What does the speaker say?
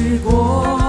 去过。